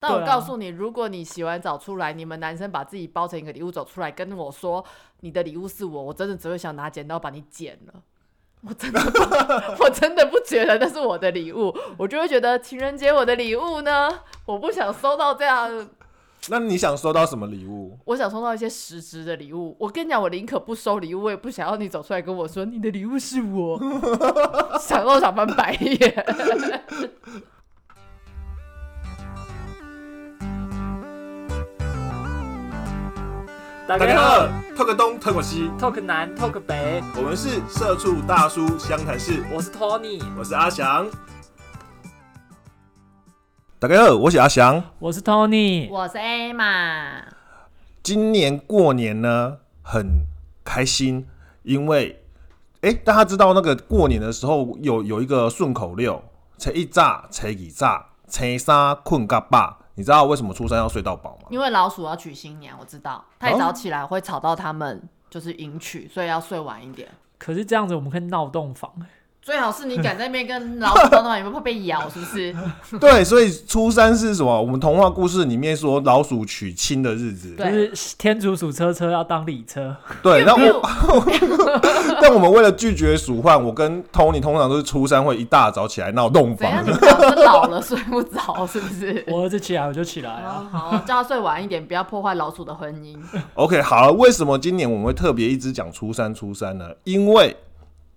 但我告诉你，如果你洗完澡出来，你们男生把自己包成一个礼物走出来，跟我说你的礼物是我，我真的只会想拿剪刀把你剪了。我真的，我真的不觉得那是我的礼物，我就会觉得情人节我的礼物呢，我不想收到这样，那你想收到什么礼物？我想收到一些实质的礼物。我跟你讲，我宁可不收礼物，我也不想要你走出来跟我说你的礼物是我，想都想翻白眼。大大家好，talk 个东，talk 个西，，Talk 南，Talk 北，我们是社畜大叔湘潭市，我是 Tony，我是阿翔。大家好，我是阿翔。我是 Tony，我是 A 嘛，今年过年呢，很开心，因为哎、大家知道那个过年的时候有有一个顺口溜：初一早，初二早，初三困嘎饱。你知道为什么初三要睡到饱吗？因为老鼠要娶新娘，我知道太早起来会吵到他们，就是迎娶，所以要睡晚一点。可是这样子我们可以闹洞房，最好是你敢在那边跟老鼠闹闹，有没有怕被咬？是不是？对，所以初三是什么？我们童话故事里面说老鼠娶亲的日子。就是天竺鼠车车要当礼车，对，那我 但我们为了拒绝鼠患，我跟 Tony 通常都是初三会一大早起来闹洞怎样？房老了睡不着，是不是？我儿子起来我就起来啊，啊。好，叫他睡晚一点，不要破坏老鼠的婚姻。OK，好了，为什么今年我们会特别一直讲初三初三呢？因为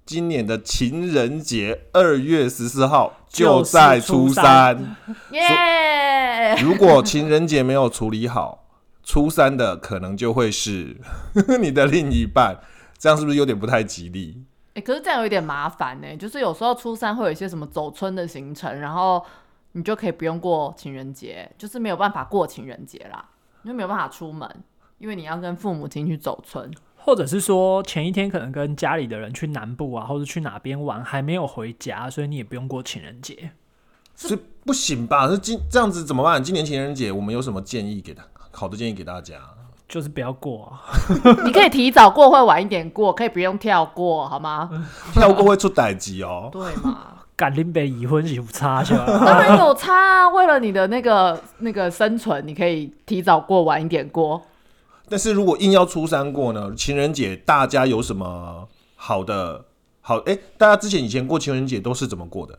今年的情人节二月十四号就在初三。耶！如果情人节没有处理好，初三的可能就会是 你的另一半，这样是不是有点不太吉利？哎、可是这样有点麻烦呢、就是有时候初三会有一些什么走春的行程，然后你就可以不用过情人节，就是没有办法过情人节啦，你就没有办法出门，因为你要跟父母亲去走春。或者是说前一天可能跟家里的人去南部啊，或者去哪边玩，还没有回家，所以你也不用过情人节。是不行吧？是今这样子怎么办？今年情人节我们有什么建议给他？好的建议给大家。就是不要过啊，你可以提早过，会晚一点过，可以不用跳过，好吗？跳过会出歹疾哦。对嘛？敢林北已婚是有差是吧？当然有差啊，为了你的那个那个生存，你可以提早过，晚一点过。但是如果硬要初三过呢？情人节大家有什么好的好？哎、大家之前以前过情人节都是怎么过的？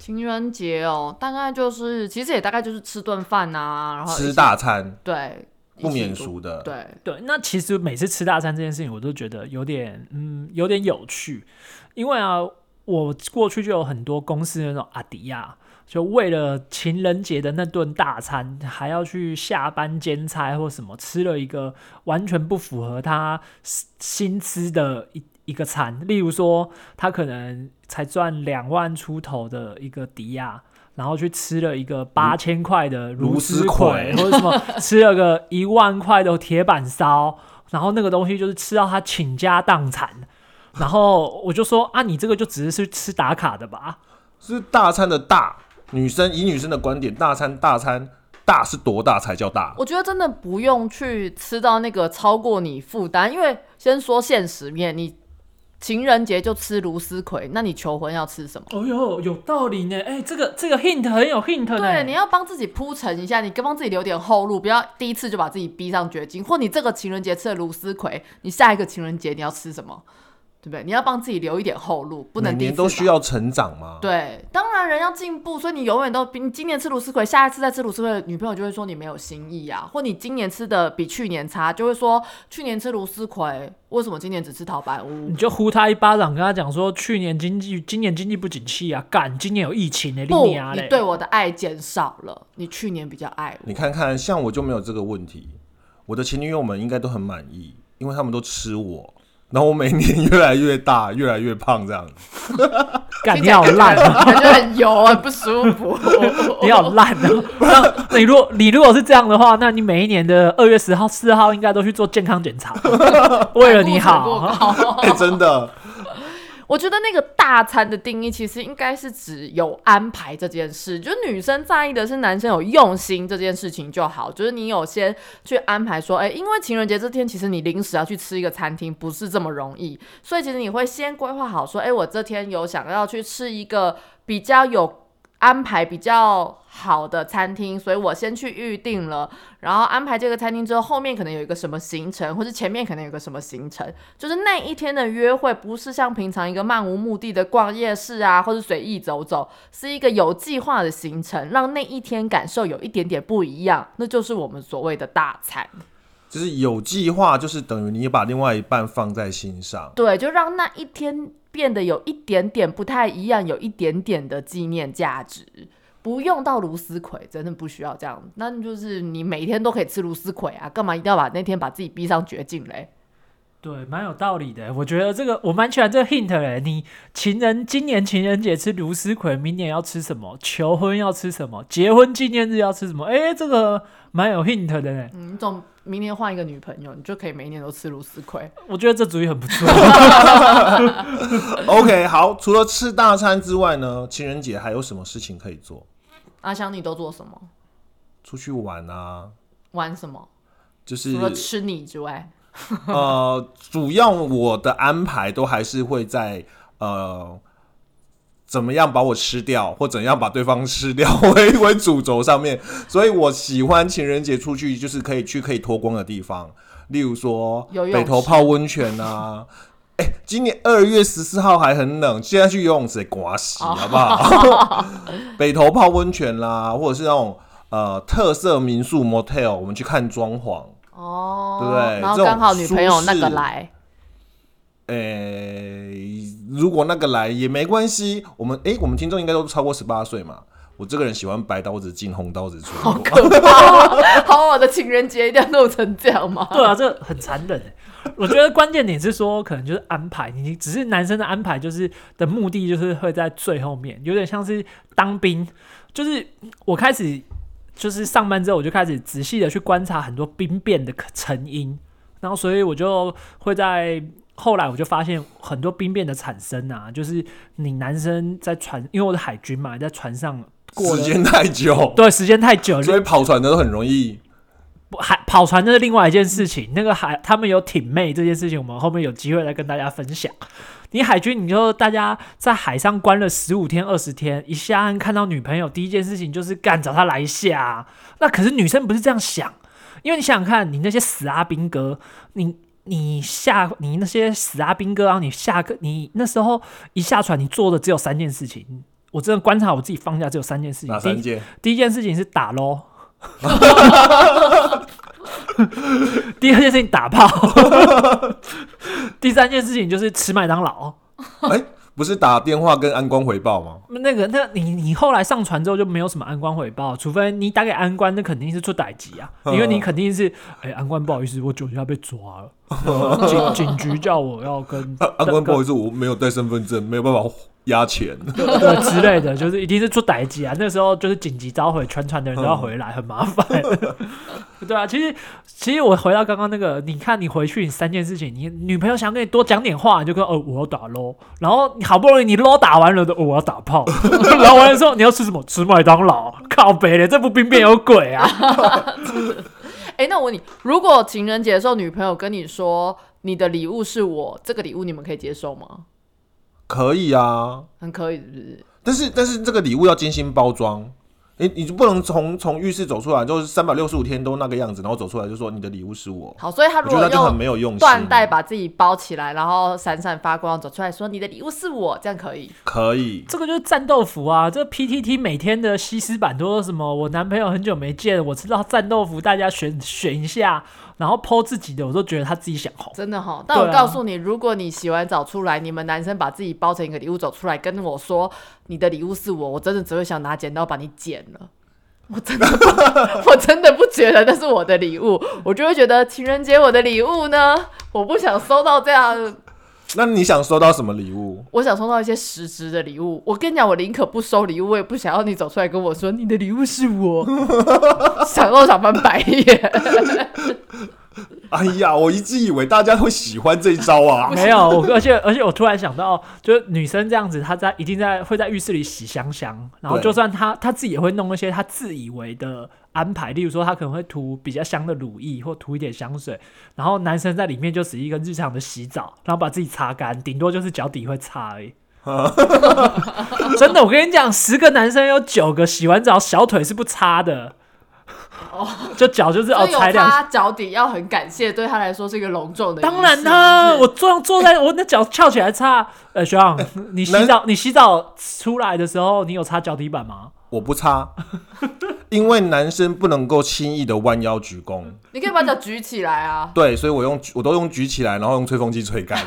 情人节哦，大概就是，其实也大概就是吃顿饭啊，然后吃大餐对不免。俗的。对，对，那其实每次吃大餐这件事情，我都觉得有点嗯有点有趣，因为啊，我过去就有很多公司的那种阿迪亚，就为了情人节的那顿大餐，还要去下班兼差或什么，吃了一个完全不符合他薪资的一一个餐，例如说他可能才赚两万出头的一个迪亚。然后去吃了一个八千块的芦丝丝葵葵，或者什么吃了个一万块的铁板烧，然后那个东西就是吃到他倾家荡产，然后我就说啊，你这个就只是去吃打卡的吧？是大餐的大，女生以女生的观点，大餐大餐大是多大才叫大？我觉得真的不用去吃到那个超过你负担，因为先说现实面，你情人节就吃芦丝葵，那你求婚要吃什么？哦哟，有道理呢！哎，这个这个 hint 很有 hint 呢。对，你要帮自己铺陈一下，你跟帮自己留点后路，不要第一次就把自己逼上绝境。或你这个情人节吃了芦丝葵，你下一个情人节你要吃什么？对不对？你要帮自己留一点后路，不能年都需要成长吗？，对，当然人要进步，所以你永远都比你今年吃芦丝葵，下一次再吃芦丝葵，女朋友就会说你没有新意啊，或你今年吃的比去年差，就会说去年吃芦丝葵，为什么今年只吃陶白屋你？就呼他一巴掌，跟他讲说，去年经济今年经济不景气啊，干，今年有疫情呢，不，你对我的爱减少了，你去年比较爱我。你看看，像我就没有这个问题，我的前女友们应该都很满意，因为他们都吃我，然后我每年越来越大，越来越胖，这样。干，听起来你好烂啊！感觉很油，很不舒服。你好烂啊！那你如果你如果是这样的话，那你每一年的二月十号、四号应该都去做健康检查，为了你好。真的，我觉得那个大餐的定义其实应该是指有安排这件事，就女生在意的是男生有用心这件事情就好，就是你有先去安排说，哎、因为情人节这天其实你临时要去吃一个餐厅不是这么容易，所以其实你会先规划好说，哎、我这天有想要去吃一个比较有。安排比较好的餐厅，所以我先去预定了，然后安排这个餐厅之后，后面可能有一个什么行程，或者前面可能有个什么行程，就是那一天的约会不是像平常一个漫无目的的逛夜市啊，或者随意走走，是一个有计划的行程，让那一天感受有一点点不一样，那就是我们所谓的大餐。就是有计划，就是等于你把另外一半放在心上。对，就让那一天变得有一点点不太一样，有一点点的纪念价值。不用到芦丝葵，真的不需要这样。那就是你每天都可以吃芦丝葵啊，干嘛一定要把那天把自己逼上绝境嘞？对，蛮有道理的。我觉得这个我蛮喜欢这个 hint 嘞。你情人今年情人节吃芦丝葵，明年要吃什么？求婚要吃什么？结婚纪念日要吃什么？哎，这个蛮有 hint 的呢。嗯，你总明年换一个女朋友，你就可以每一年都吃芦丝葵。我觉得这主意很不错。OK，好，除了吃大餐之外呢，情人节还有什么事情可以做？阿香，你都做什么？出去玩啊，玩什么？就是除了吃你之外，呃，主要我的安排都还是会在呃，怎么样把我吃掉，或怎样把对方吃掉为为主轴上面。所以我喜欢情人节出去，就是可以去可以脱光的地方，例如说北头泡温泉啊。哎、今年二月十四号还很冷，现在去游泳池得刮洗，哦好不好？北头泡温泉啦，或者是那种呃特色民宿 motel，我们去看装潢。哦，对不对然后刚好女朋友那个来，诶、如果那个来也没关系。我们诶、我们听众应该都超过十八岁嘛。我这个人喜欢白刀子进红刀子出。好可怕哦！好，我的情人节一定要弄成这样吗？对啊，这很残忍欸。我觉得关键点是说，可能就是安排，你只是男生的安排，就是的目的就是会在最后面，有点像是当兵。就是我开始就是上班之后，我就开始仔细的去观察很多兵变的成因，然后所以我就会在后来我就发现很多兵变的产生啊，就是你男生在船，因为我是海军嘛，在船上过时间太久，对时间太久，所以跑船的都很容易。不海跑船那是另外一件事情，那个海他们有挺妹这件事情，我们后面有机会再跟大家分享。你海军，你就大家在海上关了十五天、二十天，一下岸看到女朋友，第一件事情就是干找她来一下啊。那可是女生不是这样想，因为你想想看，你那些死阿兵哥，你你下你那些死阿兵哥，然后你下个你那时候一下船，你做的只有三件事情。我真的观察我自己放假只有三件事情。第一哪三件？第一件事情是打喽，第二件事情打炮，第三件事情就是吃麦当劳。哎、不是打电话跟安官回报吗？那个，那你你后来上船之后就没有什么安官回报，除非你打给安官，那肯定是出歹机啊，因为你肯定是，哎、安官不好意思，我酒驾被抓了，警警局叫我要跟安安官不好意思，我没有带身份证，没有办法押钱。对之类的，就是一定是出歹机啊。那时候就是紧急召回，全船的人都要回来，很麻烦。对啊，其实其实我回到刚刚那个，你看你回去你三件事情，你女朋友想跟你多讲点话，你就跟哦我要打 LO，然后你好不容易你 LO 打完了的、哦我要打炮，然后完了之后你要吃什么？吃麦当劳，靠北嘞，这不兵变有鬼啊！哎、那我问你，如果情人节的时候女朋友跟你说你的礼物是我，这个礼物你们可以接受吗？可以啊，很可以，是不是？但是但是这个礼物要精心包装。你你就不能从从浴室走出来，就是三百六十五天都那个样子，然后走出来就说你的礼物是我，好，所以他如果我觉得那就很用没有用心。缎带把自己包起来，然后闪闪发光走出来说你的礼物是我，这样可以？可以，这个就是战斗服啊！这 PTT 每天的西施版都说什么？我男朋友很久没见，我知道战斗服，大家选选一下，然后 PO 自己的，我都觉得他自己想红。真的哈，但我告诉你，如果你洗完澡出来，你们男生把自己包成一个礼物走出来，跟我说你的礼物是我，我真的只会想拿剪刀把你剪了。我真的不，我真的不觉得那是我的礼物，我就会觉得情人节我的礼物呢，我不想收到这样，那你想收到什么礼物？我想收到一些实质的礼物。我跟你讲，我宁可不收礼物，我也不想要你走出来跟我说你的礼物是我，想都想翻白眼。哎呀，我一直以为大家会喜欢这一招啊。没有，我而且而且我突然想到，就是女生这样子，她在一定在会在浴室里洗香香，然后就算她她自己也会弄一些她自以为的安排，例如说她可能会涂比较香的乳液或涂一点香水，然后男生在里面就只是一个日常的洗澡，然后把自己擦干，顶多就是脚底会擦而已。真的，我跟你讲，十个男生有九个洗完澡小腿是不擦的。哦，就脚就是哦，踩两脚底要很感谢，对他来说是一个隆重的。当然啦，我坐坐在我那脚翘起来擦。呃，学长，你洗澡你洗澡出来的时候，你有擦脚底板吗？我不擦，因为男生不能够轻易的弯腰鞠躬。你可以把脚举起来啊。对，所以我用我都用举起来，然后用吹风机吹干，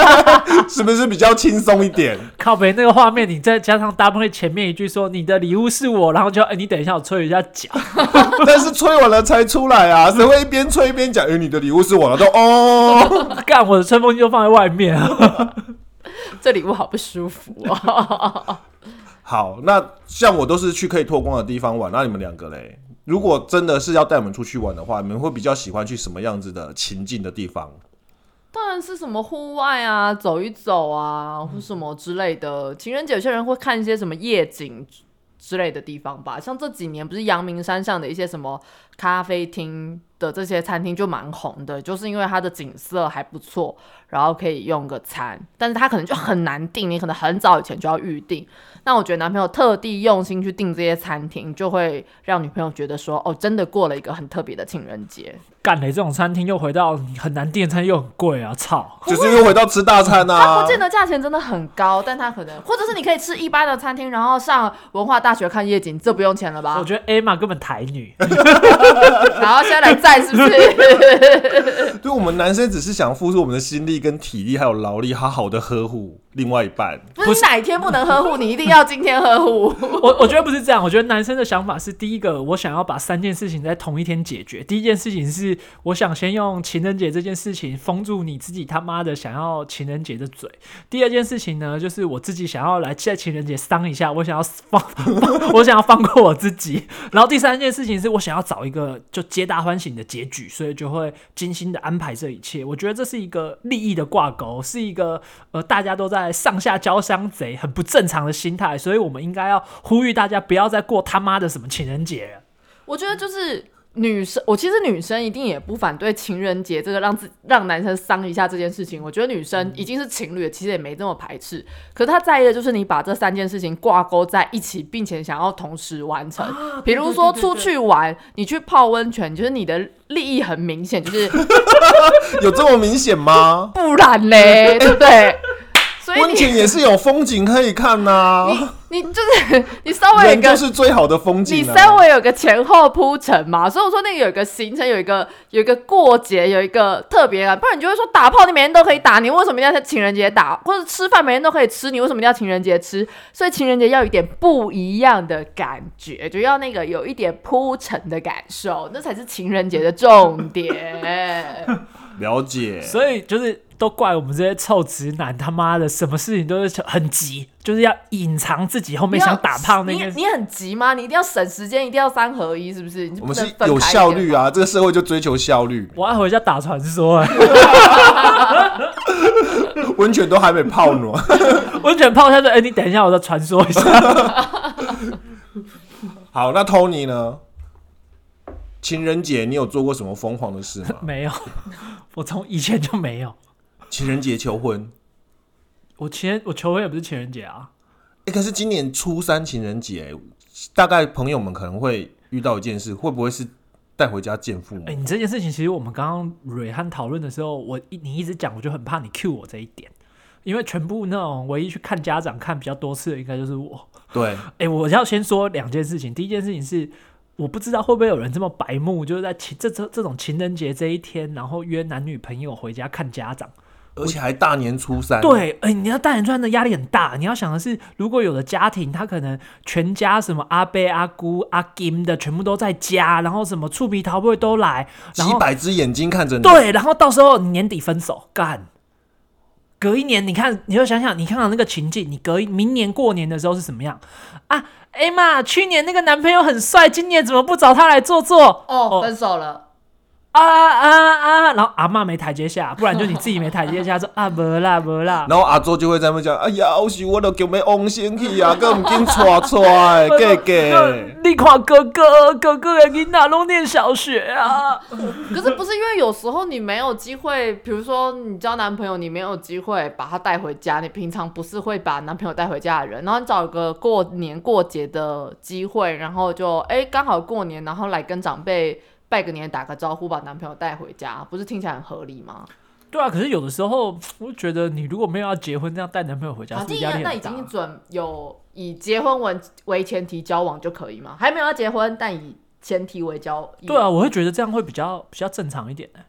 是不是比较轻松一点？靠北那个画面，你再加上搭配前面一句说你的礼物是我，然后就哎、你等一下我吹一下脚，但是吹完了才出来啊，谁会一边吹一边讲？哎、你的礼物是我了，都哦。干我的吹风机就放在外面。这礼物好不舒服哦。好，那像我都是去可以脱光的地方玩，那你们两个嘞？如果真的是要带我们出去玩的话，你们会比较喜欢去什么样子的情境的地方？当然是什么户外啊，走一走啊，或什么之类的。情人节有些人会看一些什么夜景之类的地方吧，像这几年不是阳明山上的一些什么咖啡厅的这些餐厅就蛮红的，就是因为它的景色还不错，然后可以用个餐，但是它可能就很难订，你可能很早以前就要预定。那我觉得男朋友特地用心去订这些餐厅，就会让女朋友觉得说，哦，真的过了一个很特别的情人节。干嘞，这种餐厅又回到很难订餐又很贵啊，操！就是又回到吃大餐它啊不。见得价钱真的很高，但它可能，或者是你可以吃一般的餐厅，然后上文化大学看夜景，这不用钱了吧我？觉得 A 嘛根本台女，然后现在来赞是不是？对我们男生只是想付出我们的心力、跟体力还有劳力，好好的呵护另外一半。不是哪一天不能呵护，你一定要今天呵护。我我觉得不是这样，我觉得男生的想法是：第一个，我想要把三件事情在同一天解决。第一件事情是我想先用情人节这件事情封住你自己他妈的想要情人节的嘴。第二件事情呢，就是我自己想要来在情人节伤一下，我想要放，我想要放过我自己。然后第三件事情是我想要找一个就皆大欢喜的结局，所以就会精心的安排这一切。我觉得这是一个利益的挂钩，是一个呃大家都在上下交相贼，很不正常的心态。所以我们应该要呼吁大家不要再过他妈的什么情人节了。我觉得就是女生，我其实女生一定也不反对情人节这个让自让男生伤一下这件事情。我觉得女生已经是情侣了，其实也没这么排斥。可是她在意的就是你把这三件事情挂钩在一起，并且想要同时完成。比如说出去玩，你去泡温泉，就是你的利益很明显，就是 有这么明显吗？不然嘞，对不对？所以温泉也是有风景可以看呐、你就是你稍微有一个就是最好的风景、啊。稍微有个前后铺陈嘛，所以我说那个有一个行程，有一个有一个过节，有一个特别感，不然你就会说打炮你每天都可以打，你为什么一定要在情人节打？或者吃饭每天都可以吃，你为什么一定要情人节吃？所以情人节要有一点不一样的感觉，就要那个有一点铺陈的感受，那才是情人节的重点。了解，所以就是都怪我们这些臭直男，他妈的什么事情都是很急，就是要隐藏自己后面想打炮那个。你你很急吗？你一定要省时间，一定要三合一，是不是？你我们是有效率啊，这个社会就追求效率。我要回家打传说、欸，温泉都还没泡呢，温泉泡下去，哎、你等一下，我再传说一下。好，那 Tony 呢？情人节你有做过什么疯狂的事吗？没有，我从以前就没有。情人节求婚，我情人我求婚也不是情人节啊，哎、可是今年初三情人节，大概朋友们可能会遇到一件事，会不会是带回家见父母？哎、你这件事情其实我们刚刚蕊汉讨论的时候，我一你一直讲，我就很怕你 cue 我这一点，因为全部那种唯一去看家长看比较多次的，应该就是我。对，哎、我要先说两件事情。第一件事情是，我不知道会不会有人这么白目，就是在情这这这种情人节这一天，然后约男女朋友回家看家长。而且还大年初三。，对，哎、你要大年初三的压力很大。你要想的是，如果有的家庭，他可能全家什么阿伯、阿姑、阿金的全部都在家，然后什么醋皮桃不会都来，然后几百只眼睛看着你。对，然后到时候你年底分手，干。隔一年，你看，你就想想，你看看那个情境，你隔一明年过年的时候是什么样啊？哎妈，去年那个男朋友很帅，今年怎么不找他来坐坐？哦，分手了。啊啊啊，然后阿嬷没台阶下，不然就你自己没台阶下，说啊没啦没啦，然后阿周就会在那边讲：“哎呀，我是我都叫要往先去啊，更唔紧带出来，哥哥。你看哥哥哥哥的囡仔拢念小学啊，可是不是因为有时候你没有机会，比如说你交男朋友，你没有机会把他带回家，你平常不是会把男朋友带回家的人，然后你找一个过年过节的机会，然后就哎刚好过年，然后来跟长辈拜个年，打个招呼，把男朋友带回家，不是听起来很合理吗？对啊，可是有的时候我觉得你如果没有要结婚，这样带男朋友回家啊，是不第一那已是压力很大？经准有以结婚为为前提交往就可以吗？还没有要结婚，但以前提为交。对啊，我会觉得这样会比较比较正常一点的，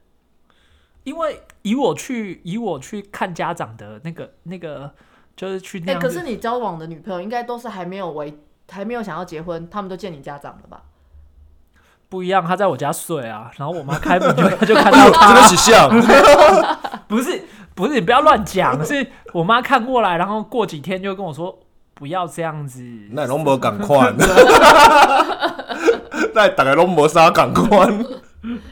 因为以我去以我去看家长的那个那个，就是去那。可是你交往的女朋友应该都是还没有为还没有想要结婚，他们都见你家长了吧？不一样，他在我家睡啊，然后我妈开门就就看到 他，真的是像，不是不是，你不要乱讲，是我妈看过来，然后过几天就跟我说不要这样子。那拢无赶快，那大概拢无啥赶快。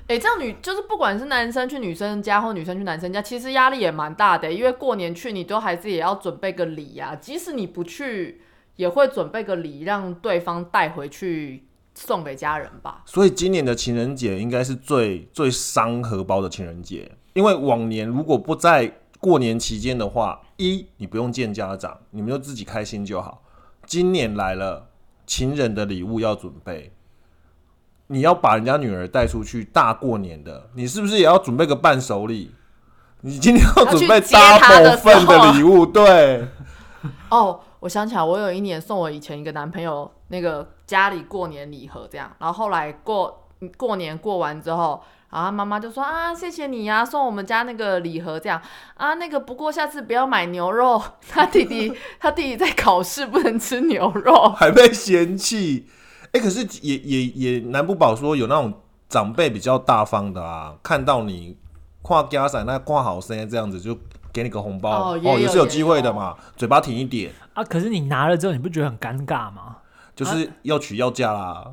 哎、这样女就是不管是男生去女生家或女生去男生家，其实压力也蛮大的，因为过年去你都还是也要准备个礼呀、即使你不去，也会准备个礼让对方带回去送给家人吧。所以今年的情人节应该是最最伤荷包的情人节，因为往年如果不在过年期间的话，一你不用见家长，你们就自己开心就好。今年来了，情人的礼物要准备，你要把人家女儿带出去大过年的，你是不是也要准备个伴手礼？你今天要准备 double 份的礼物，对，哦，我想起来，我有一年送我以前一个男朋友那个家里过年礼盒，这样，然后后来过过年过完之后，然后妈妈就说啊，谢谢你呀、送我们家那个礼盒，这样。啊，那个不过下次不要买牛肉，他弟弟 他弟弟在考试不能吃牛肉，还被嫌弃。哎、可是也也也难不保说有那种长辈比较大方的啊，看到你跨家伞那跨好声这样子，就给你个红包。哦也是有机会的嘛，嘴巴挺一点，啊，可是你拿了之后，你不觉得很尴尬吗？就是要娶要嫁啦，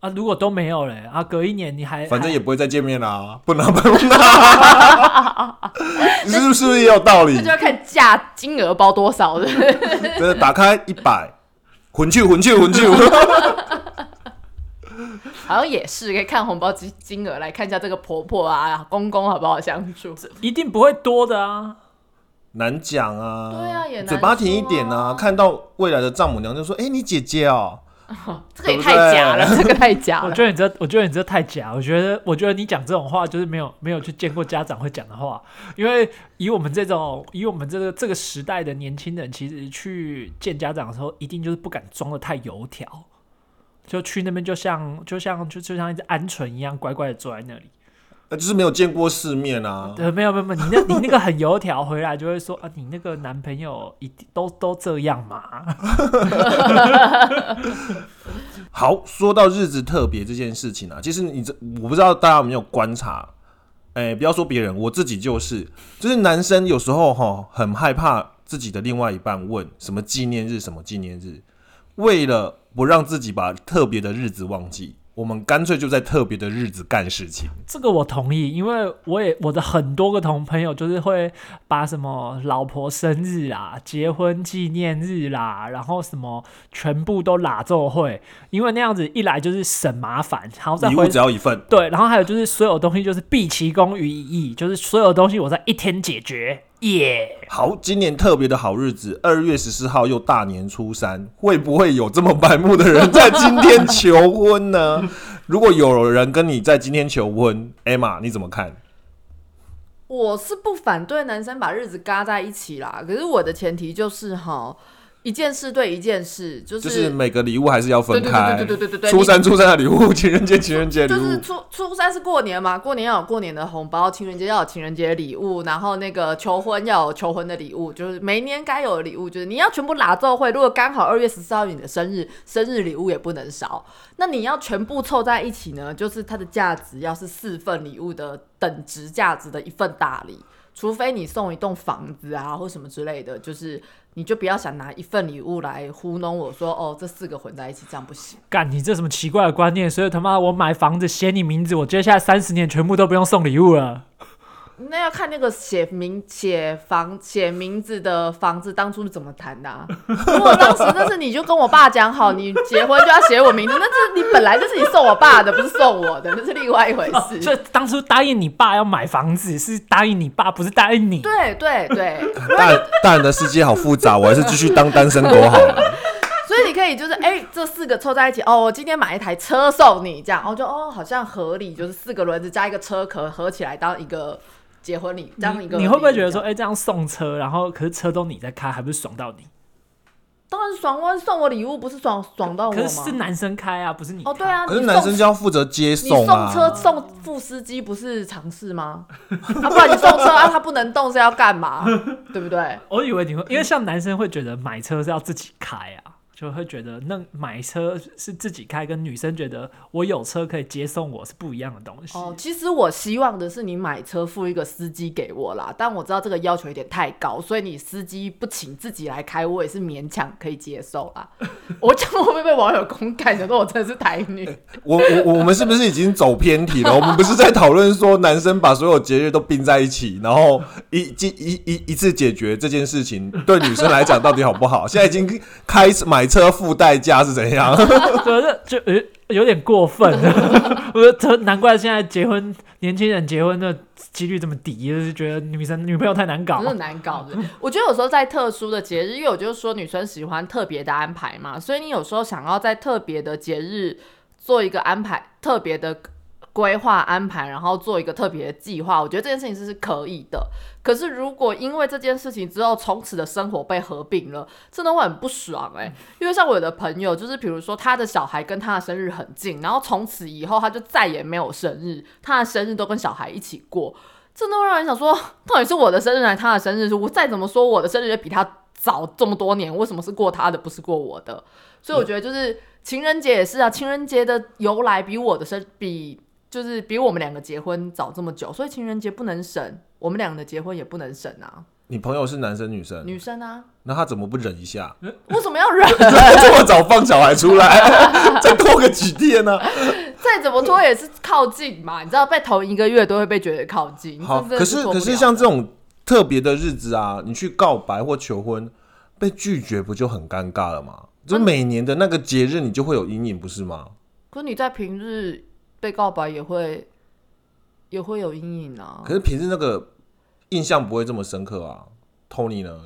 啊，如果都没有嘞，啊，隔一年你还反正也不会再见面啦，不拿不拿，你 是不是也有道理这就？要看价金额包多少的。真的打开一百，混去混去混去，好像也是，可以看红包金金额来看一下这个婆婆啊、公公好不好相处。一定不会多的啊。难讲啊。对啊也难嘴巴甜一点啊啊。看到未来的丈母娘就说：“哎、你姐姐哦、这个也太假了，这个太假了。我觉得你这，我觉得你这太假。我觉得，我觉得你讲这种话就是没有没有去见过家长会讲的话。因为以我们这种，以我们这个这个时代的年轻人，其实去见家长的时候，一定就是不敢装的太油条，就去那边就像就像就就像一只鹌鹑一样，乖乖的坐在那里。那就是没有见过世面啊。呃，没有没有没有，你那你那个很油条回来就会说啊，你那个男朋友一定都都这样嘛。好，说到日子特别这件事情啊，其实你这我不知道大家有没有观察，哎、不要说别人，我自己就是，就是男生有时候哈很害怕自己的另外一半问什么纪念日什么纪念日，为了不让自己把特别的日子忘记，我们干脆就在特别的日子干事情。这个我同意，因为我也我的很多个同朋友就是会把什么老婆生日啦、结婚纪念日啦，然后什么全部都拉奏会，因为那样子一来就是省麻烦，然后再礼物只要一份，对，然后还有就是所有东西就是毕其功于一役，就是所有东西我在一天解决，耶、好，今年特别的好日子，二月十四号又大年初三，会不会有这么白目的人在今天求婚呢？如果有人跟你在今天求婚，Emma 你怎么看？我是不反对男生把日子嘎在一起啦，可是我的前提就是哈，一件事对一件事，就是就是每个礼物还是要分开。对对对对对对对初三初三的礼物，情人节情人节礼物。就是初初三是过年嘛，过年要有过年的红包，情人节要有情人节的礼物，然后那个求婚要有求婚的礼物，就是每年该有的礼物，就是你要全部拿奏会。如果刚好二月十四号你的生日，生日礼物也不能少。那你要全部凑在一起呢，就是它的价值要是四份礼物的等值价值的一份大礼，除非你送一栋房子啊或什么之类的，就是你就不要想拿一份礼物来糊弄我说哦这四个混在一起，这样不行。干你这什么奇怪的观念？所以他妈我买房子写你名字，我接下来三十年全部都不用送礼物了。那要看那个写名写房写名字的房子当初是怎么谈的、啊。如果当时那是你就跟我爸讲好，你结婚就要写我名字，那是你本来就是你送我爸的，不是送我的，那是另外一回事。所以当初答应你爸要买房子，是答应你爸，不是答应你。对对对，大人大人的世界好复杂，我还是继续当单身狗好了。所以你可以就是哎、这四个凑在一起哦，我今天买一台车送你，这样，哦就哦好像合理，就是四个轮子加一个车壳合起来当一个结婚礼，这样一个你你会不会觉得说，哎、这样送车，然后可是车都你在开，还不是爽到你？当然爽啊，送我礼物不是爽爽到我可吗？是是男生开啊，不是你开。哦对啊，可是男生就要负责接送啊。送车送副司机不是常事吗？啊，不然你送车啊，他不能动是要干嘛？对不对？我以为你会，因为像男生会觉得买车是要自己开啊，就会觉得那买车是自己开，跟女生觉得我有车可以接送我是不一样的东西。哦，其实我希望的是你买车付一个司机给我啦，但我知道这个要求有点太高，所以你司机不请自己来开，我也是勉强可以接受啦。我这样会不会被网友公干？想说我真的是台女？我我我们是不是已经走偏题了？我们不是在讨论说男生把所有节日都并在一起，然后一一一一一次解决这件事情，对女生来讲到底好不好？现在已经开始买车付代驾是怎样？就是就有有点过分了。我觉得难怪现在结婚年轻人结婚的几率这么低，就是觉得女生女朋友太难搞真。的难搞的。我觉得有时候在特殊的节日，因为我就是说女生喜欢特别的安排嘛，所以你有时候想要在特别的节日做一个安排，特别的规划安排，然后做一个特别的计划，我觉得这件事情是是可以的。可是如果因为这件事情之后，从此的生活被合并了，真的会很不爽哎、因为像我有的朋友，就是比如说他的小孩跟他的生日很近，然后从此以后他就再也没有生日，他的生日都跟小孩一起过。真的会让人想说，到底是我的生日还是他的生日？我再怎么说，我的生日也比他早这么多年，为什么是过他的，不是过我的？所以我觉得就是情人节也是啊，情人节的由来比我的生比就是比我们两个结婚早这么久，所以情人节不能省，我们两个的结婚也不能省啊。你朋友是男生女生，女生啊，那他怎么不忍一下？为什么要忍？这么早放小孩出来，再拖个几天呢、再怎么拖也是靠近嘛，你知道，被头一个月都会被觉得靠近。好，可是可是像这种特别的日子啊，你去告白或求婚被拒绝，不就很尴尬了吗？就每年的那个节日，你就会有阴影，不是吗？可是你在平日被告白也会也会有阴影啊。可是平时那个印象不会这么深刻啊。Tony 呢？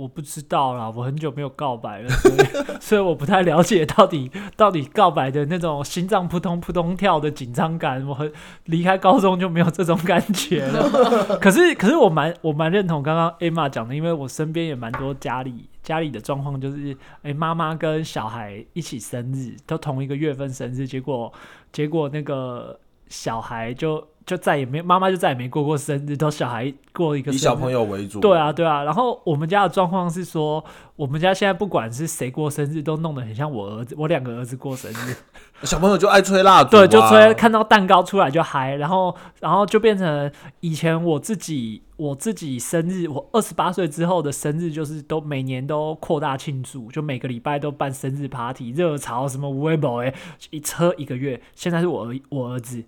我不知道啦，我很久没有告白了，所以 所以我不太了解到底到底告白的那种心脏扑通扑通跳的紧张感。我很离开高中就没有这种感觉了。可是可是我蛮我蛮认同刚刚 Emma 讲的，因为我身边也蛮多家里家里的状况，就是哎妈妈跟小孩一起生日，都同一个月份生日，结果结果那个小孩就就再也没妈妈就再也没过过生日，都小孩过一个生日以小朋友为主。对啊，，对啊。然后我们家的状况是说，我们家现在不管是谁过生日，都弄得很像我儿子，我两个儿子过生日，小朋友就爱吹蜡烛、啊，对，就吹看到蛋糕出来就嗨，然后然后就变成以前我自己我自己生日，我二十八岁之后的生日，就是都每年都扩大庆祝，就每个礼拜都办生日 party，热潮什么微博哎，一车一个月。现在是我儿我儿子。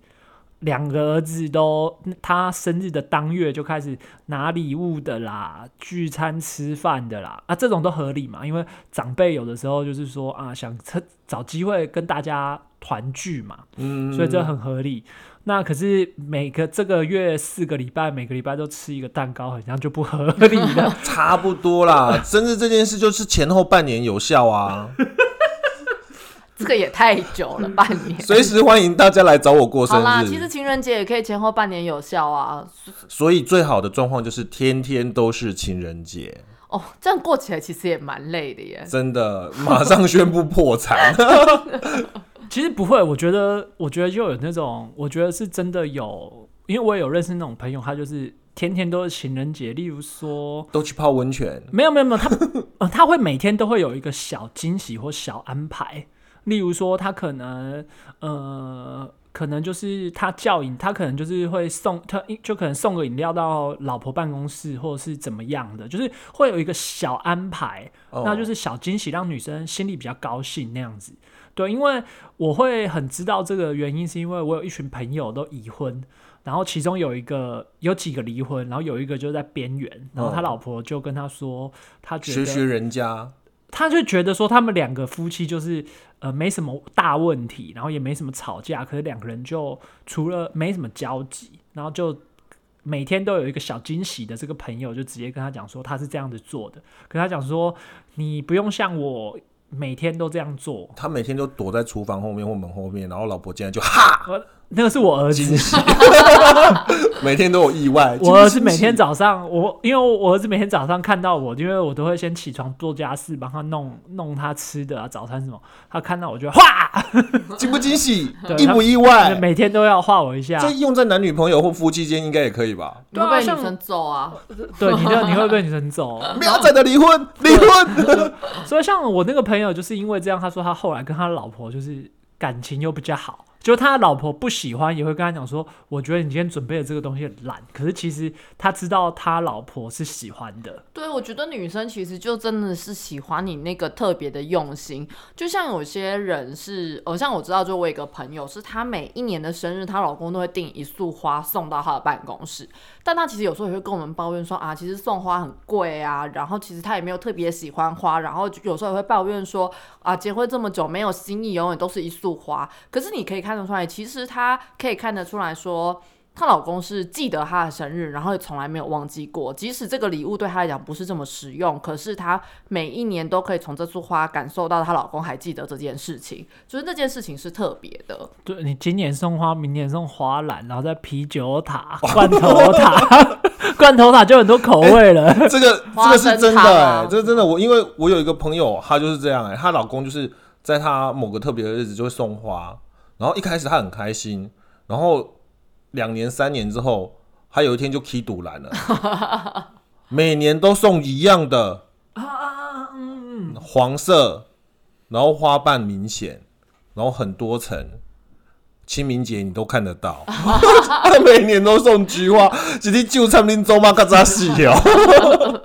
两个儿子都，他生日的当月就开始拿礼物的啦，聚餐吃饭的啦，啊，这种都合理嘛，因为长辈有的时候就是说啊，想趁找机会跟大家团聚嘛，嗯，所以这很合理。那可是每个这个月四个礼拜，每个礼拜都吃一个蛋糕，好像就不合理了。差不多啦。生日这件事就是前后半年有效啊，这个也太久了，半年。随时欢迎大家来找我过生好啦，其实。情人节也可以前后半年有效啊。所以最好的状况就是天天都是情人节，哦，这样过起来其实也蛮累的耶。真的马上宣布破产。其实不会，我觉得，我觉得就有那种，我觉得是真的有，因为我也有认识那种朋友，他就是天天都是情人节，例如说。都去泡温泉，没有没有没有，他 呃他会每天都会有一个小惊喜或小安排，例如说他可能呃可可能就是他叫饮，他可能就是会送他，就可能送个饮料到老婆办公室，或者是怎么样的，就是会有一个小安排，哦。那就是小惊喜，让女生心里比较高兴那样子。对，因为我会很知道这个原因，是因为我有一群朋友都已婚，然后其中有一个有几个离婚，然后有一个就在边缘，然后他哦。老婆就跟他说，他觉得学学人家，他就觉得说他们两个夫妻就是呃没什么大问题，然后也没什么吵架，可是两个人就除了没什么交集，然后就每天都有一个小惊喜的这个朋友就直接跟他讲说他是这样子做的，跟他讲说你不用像我每天都这样做，他每天都躲在厨房后面或门后面，然后老婆竟然就哈，那个是我儿子 每天都有意外。我儿子每天早上，我因为我儿子每天早上看到我，因为我都会先起床做家事，帮他弄弄他吃的啊，早餐什么。他看到我就哗，惊不惊喜，意不意外？每天都要画我一下。这用在男女朋友或夫妻间应该也可以吧？你会对啊女生揍啊！对，你就你会被女生揍。不要再的离婚，离婚。所以像我那个朋友，就是因为这样，他说他后来跟他老婆就是感情又比较好，就他老婆不喜欢，也会跟他讲说，我觉得你今天准备的这个东西很烂。可是其实他知道他老婆是喜欢的，对，我觉得女生其实就真的是喜欢你那个特别的用心，就像有些人是，哦，像我知道，就我有一个朋友，是她每一年的生日，她老公都会订一束花送到她的办公室，但他其实有时候也会跟我们抱怨说啊，其实送花很贵啊，然后其实他也没有特别喜欢花，然后有时候也会抱怨说啊，结婚这么久没有心意，永远都是一束花。可是你可以看得出来，其实他可以看得出来说。她老公是记得她的生日，然后也从来没有忘记过。即使这个礼物对她来讲不是这么实用，可是她每一年都可以从这束花感受到她老公还记得这件事情，就是那件事情是特别的。对你今年送花，明年送花篮，然后再啤酒塔、罐头塔，罐头塔就很多口味了。这个这花个是真的这个真的我因为我有一个朋友，她就是这样哎、她老公就是在她某个特别的日子就会送花，然后一开始她很开心，然后两年三年之后，他有一天就 key 堵拦了，每年都送一样的黄色，然后花瓣明显，然后很多层。清明节你都看得到，他每年都送菊花，今天就餐厅周妈嘎扎死哦。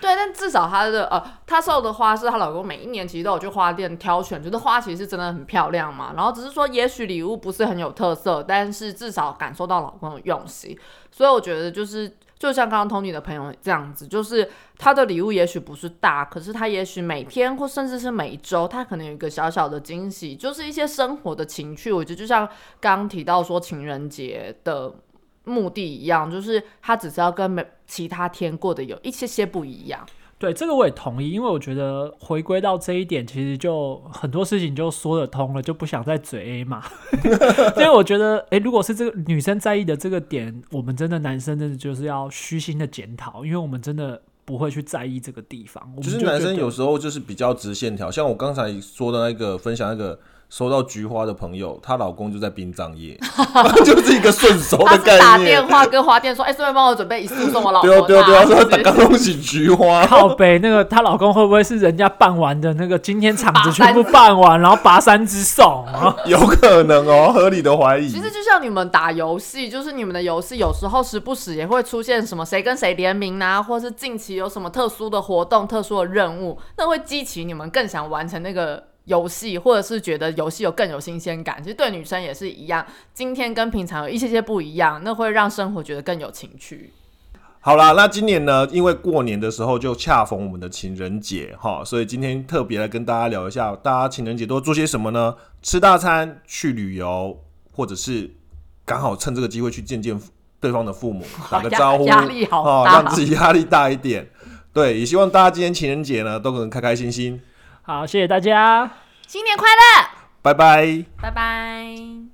对，但至少她的呃，她送的花是她老公每一年其实都有去花店挑选，觉得花其实是真的很漂亮嘛。然后只是说，也许礼物不是很有特色，但是至少感受到老公的用心。所以我觉得就是。就像刚刚 Tony 的朋友这样子，就是他的礼物也许不是大，可是他也许每天或甚至是每周，他可能有一个小小的惊喜，就是一些生活的情趣。我觉得就像刚刚提到说情人节的目的一样，就是他只是要跟其他天过的有一些些不一样。对，这个我也同意，因为我觉得回归到这一点，其实就很多事情就说得通了，就不想再嘴 A 嘛。因为我觉得，诶，如果是这个女生在意的这个点，我们真的男生真的就是要虚心的检讨，因为我们真的不会去在意这个地方。就是男生有时候就是比较直线条，像我刚才说的那个分享那个收到菊花的朋友，她老公就在殡葬业，就是一个顺手他的概念是打电。话跟花店说：“哎、顺便帮我准备一束送我老婆。”对啊对啊对啊，说是不是打刚东西菊花，靠北那个她老公会不会是人家办完的那个今天场子全部办完，然后拔三支送啊？有可能哦，合理的怀疑其。实就像你们打游戏，就是你们的游戏有时候时不时也会出现什么谁跟谁联名啊，或是近期有什么特殊的活动、特殊的任务，那会激起你们更想完成那个游戏，或者是觉得游戏有更有新鲜感。其实对女生也是一样，今天跟平常有一些些不一样，那会让生活觉得更有情趣。好啦，那今年呢，因为过年的时候就恰逢我们的情人节哈，所以今天特别来跟大家聊一下，大家情人节都做些什么呢？吃大餐、去旅游，或者是刚好趁这个机会去见见对方的父母，打个招呼，压力好让自己压力大一点。对，也希望大家今天情人节呢都能开开心心。好，谢谢大家。新年快乐，拜拜。拜拜。